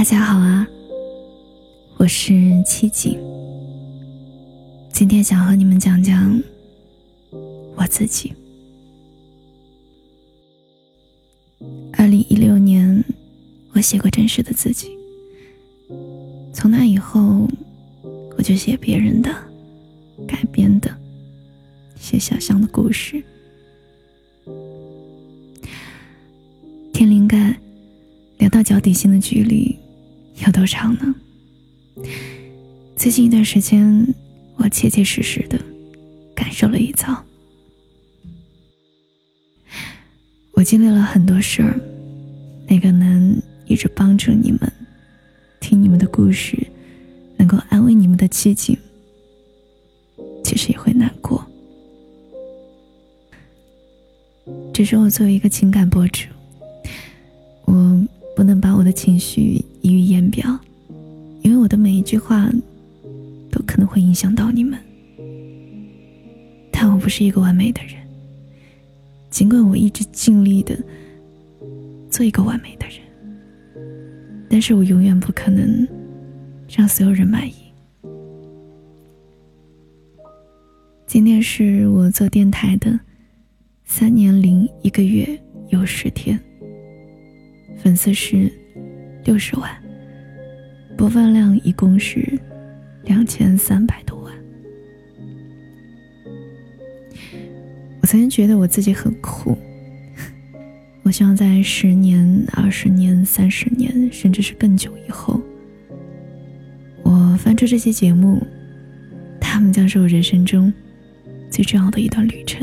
大家好啊，我是七锦。今天想和你们讲讲我自己。二零一六年，我写过真实的自己。从那以后，我就写别人的、改编的、写想象的故事。天灵盖，聊到脚底心的距离。有多长呢？最近一段时间，我切切实实的感受了一遭。我经历了很多事儿，那个能一直帮助你们、听你们的故事、能够安慰你们的寂静，其实也会难过。只是我作为一个情感博主，我。不能把我的情绪表，因为我的每一句话都可能会影响到你们。但我不是一个完美的人，尽管我一直尽力的做一个完美的人，但是我永远不可能让所有人满意。今天是我做电台的三年零一个月有十天。粉丝是六十万，播放量一共是两千三百多万。我曾经觉得我自己很酷，我希望在十年、二十年、三十年，甚至是更久以后，我翻出这些节目，他们将是我人生中最重要的一段旅程。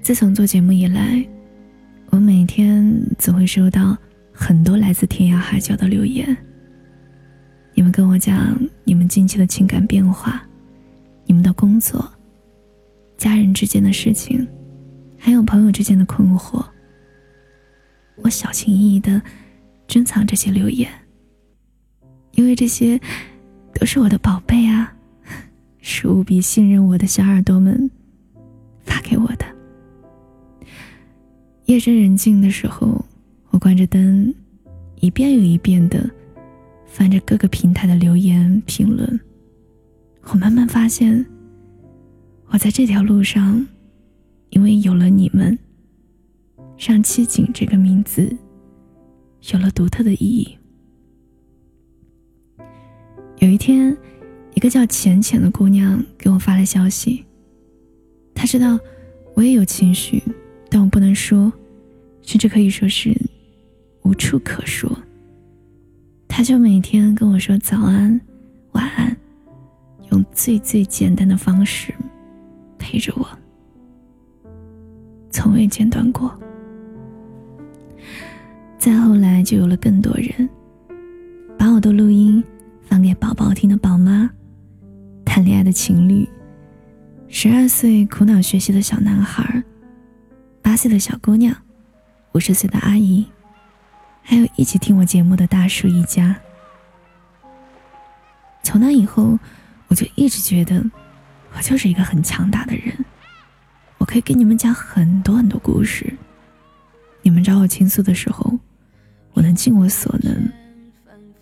自从做节目以来，总会收到很多来自天涯海角的留言。你们跟我讲你们近期的情感变化，你们的工作、家人之间的事情，还有朋友之间的困惑。我小心翼翼的珍藏这些留言，因为这些都是我的宝贝啊，是无比信任我的小耳朵们发给我的。夜深人静的时候，我关着灯，一遍又一遍的翻着各个平台的留言评论。我慢慢发现，我在这条路上，因为有了你们，让七景这个名字有了独特的意义。有一天，一个叫浅浅的姑娘给我发来消息，她知道我也有情绪。但我不能说，甚至可以说是无处可说。他就每天跟我说早安、晚安，用最最简单的方式陪着我，从未间断过。再后来，就有了更多人把我的录音放给宝宝听的宝妈、谈恋爱的情侣、十二岁苦恼学习的小男孩。岁的小姑娘，五十岁的阿姨，还有一起听我节目的大叔一家。从那以后，我就一直觉得，我就是一个很强大的人，我可以给你们讲很多很多故事。你们找我倾诉的时候，我能尽我所能，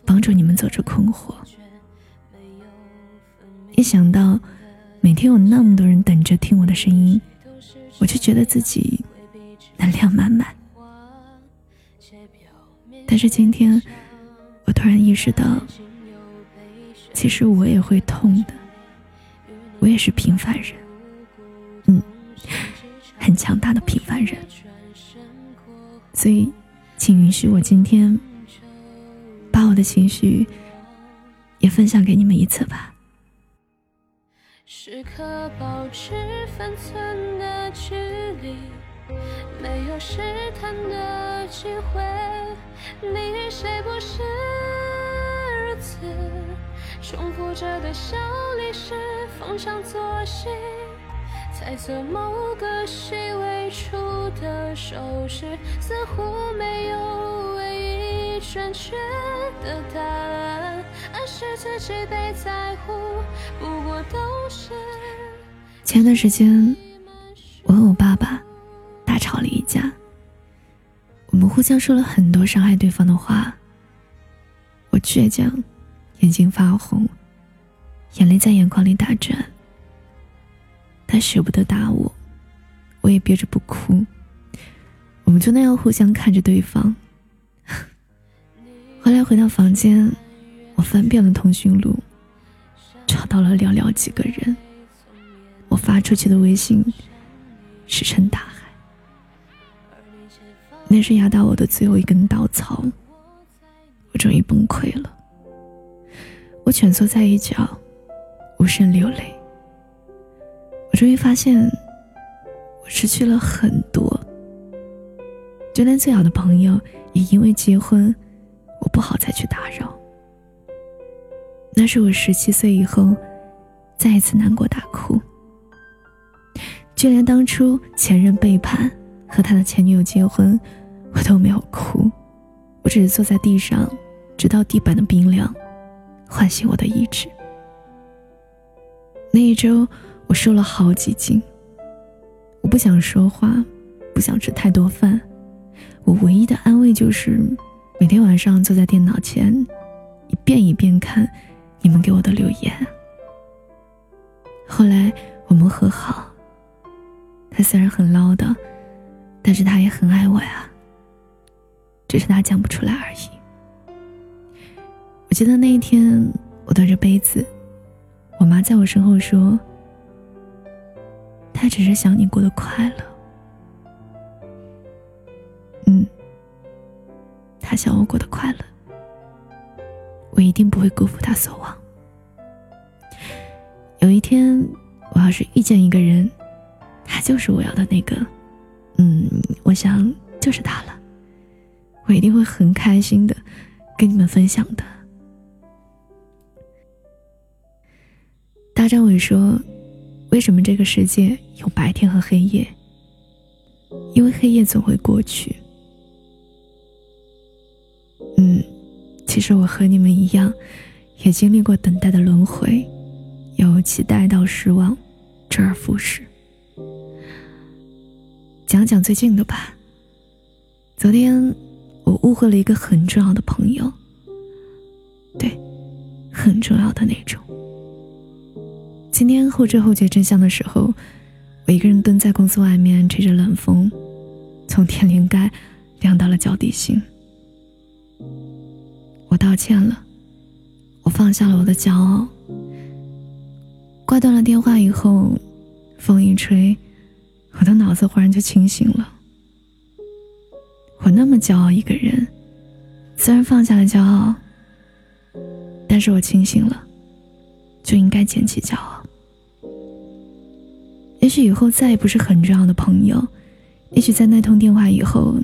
帮助你们走出困惑。一想到每天有那么多人等着听我的声音，我就觉得自己。能量满满，但是今天我突然意识到，其实我也会痛的，我也是平凡人，嗯，很强大的平凡人，所以，请允许我今天把我的情绪也分享给你们一次吧。时刻保持分寸的距离。没有试探的机会，你与谁不是如此？重复着的小历史，逢场作戏，猜测某个细微处的手势，似乎没有唯一准确的答案，暗示自己被在乎，不过都是。前段时间，我和我爸爸。互相说了很多伤害对方的话。我倔强，眼睛发红，眼泪在眼眶里打转。他舍不得打我，我也憋着不哭。我们就那样互相看着对方。后来回到房间，我翻遍了通讯录，找到了寥寥几个人。我发出去的微信石沉大海。那是压倒我的最后一根稻草。我终于崩溃了。我蜷缩在一角，无声流泪。我终于发现，我失去了很多。就连最好的朋友，也因为结婚，我不好再去打扰。那是我十七岁以后，再一次难过大哭。就连当初前任背叛和他的前女友结婚，我都没有哭，我只是坐在地上，直到地板的冰凉唤醒我的意志。那一周，我瘦了好几斤。我不想说话，不想吃太多饭。我唯一的安慰就是每天晚上坐在电脑前，一遍一遍看你们给我的留言。后来我们和好。他虽然很唠叨，但是他也很爱我呀。只是他讲不出来而已。我记得那一天，我端着杯子，我妈在我身后说：“他只是想你过得快乐。”嗯，他想我过得快乐，我一定不会辜负他所望。有一天，我要是遇见一个人。他就是我要的那个，嗯，我想就是他了，我一定会很开心的跟你们分享的。大张伟说：“为什么这个世界有白天和黑夜？因为黑夜总会过去。”嗯，其实我和你们一样，也经历过等待的轮回，由期待到失望，周而复始。讲讲最近的吧。昨天我误会了一个很重要的朋友，对，很重要的那种。今天后知后觉真相的时候，我一个人蹲在公司外面吹着冷风，从天灵盖凉到了脚底心。我道歉了，我放下了我的骄傲。挂断了电话以后，风一吹。我的脑子忽然就清醒了。我那么骄傲一个人，虽然放下了骄傲，但是我清醒了，就应该捡起骄傲。也许以后再也不是很重要的朋友，也许在那通电话以后，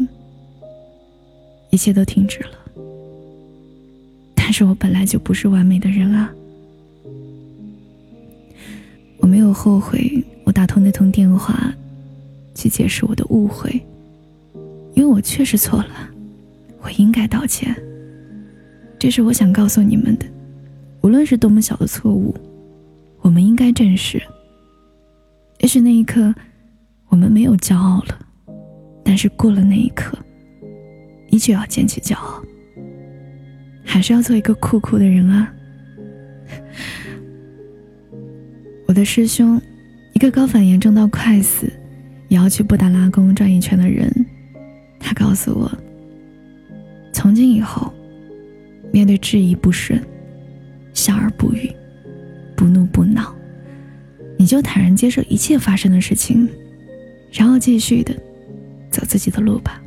一切都停止了。但是我本来就不是完美的人啊，我没有后悔我打通那通电话。去解释我的误会，因为我确实错了，我应该道歉。这是我想告诉你们的，无论是多么小的错误，我们应该正视。也许那一刻，我们没有骄傲了，但是过了那一刻，依旧要捡起骄傲，还是要做一个酷酷的人啊！我的师兄，一个高反严重到快死。也要去布达拉宫转一圈的人，他告诉我：从今以后，面对质疑不顺，笑而不语，不怒不恼，你就坦然接受一切发生的事情，然后继续的走自己的路吧。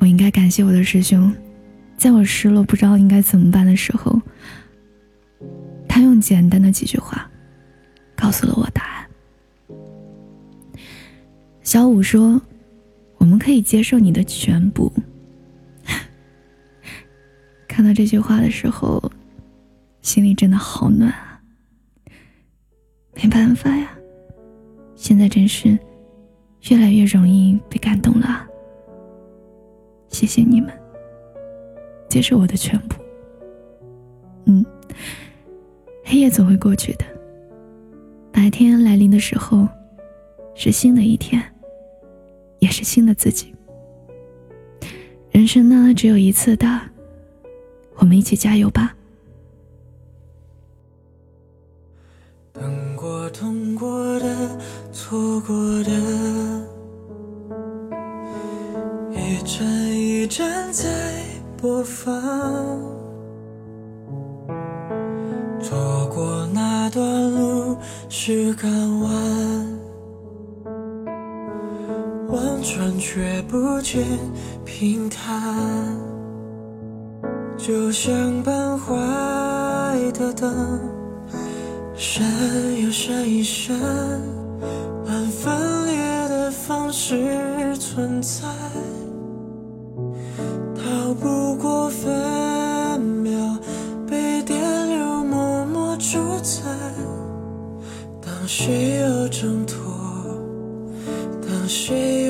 我应该感谢我的师兄，在我失落不知道应该怎么办的时候，他用简单的几句话，告诉了我答案。小五说：“我们可以接受你的全部。”看到这句话的时候，心里真的好暖啊！没办法呀，现在真是越来越容易被感动了。谢谢你们，接受我的全部。嗯，黑夜总会过去的，白天来临的时候，是新的一天。也是新的自己。人生呢，只有一次的，我们一起加油吧。等过、痛过的、错过的，一站一站在播放。走过那段路是港湾，却不见平坦，就像半坏的灯。闪又闪一闪，按分裂的方式存在，逃不过分秒被电流默默主宰。当谁又挣脱，当谁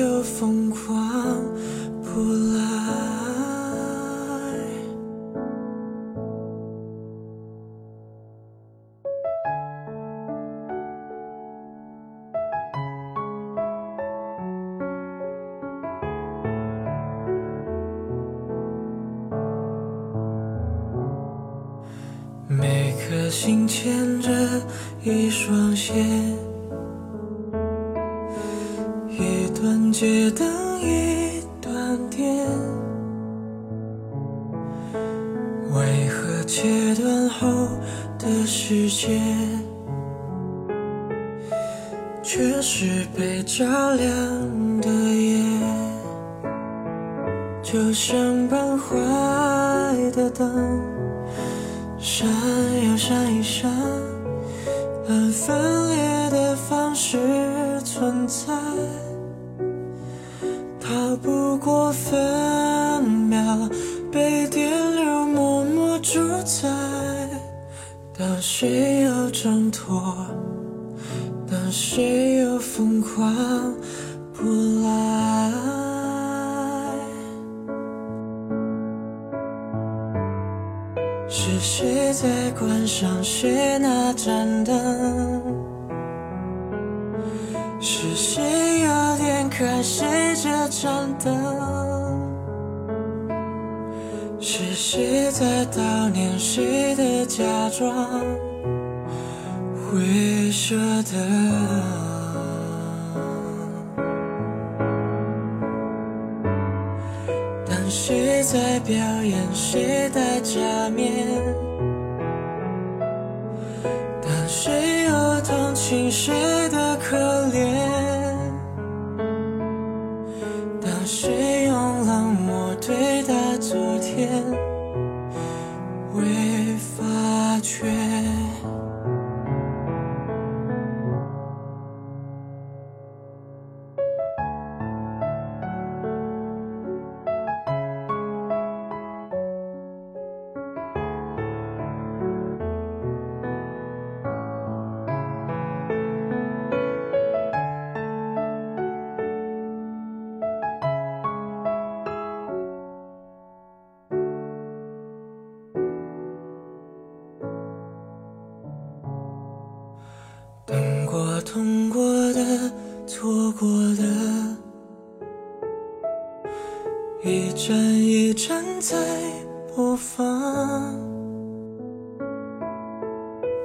心牵着一双线，一段接等一段电。为何切断后的世界，却是被照亮的夜？就像半坏的灯。闪又闪一闪，按分裂的方式存在，逃不过分秒被电流默默主宰。当谁又挣脱，当谁又疯狂不来。是谁在关上谁那盏灯？是谁要点开谁这盏灯？是谁在悼念谁的假装会舍得？在表演？谁的假面？当谁又同情谁的可怜？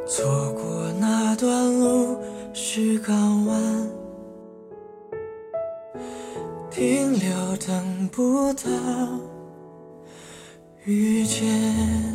错过那段路是港湾，停留等不到遇见。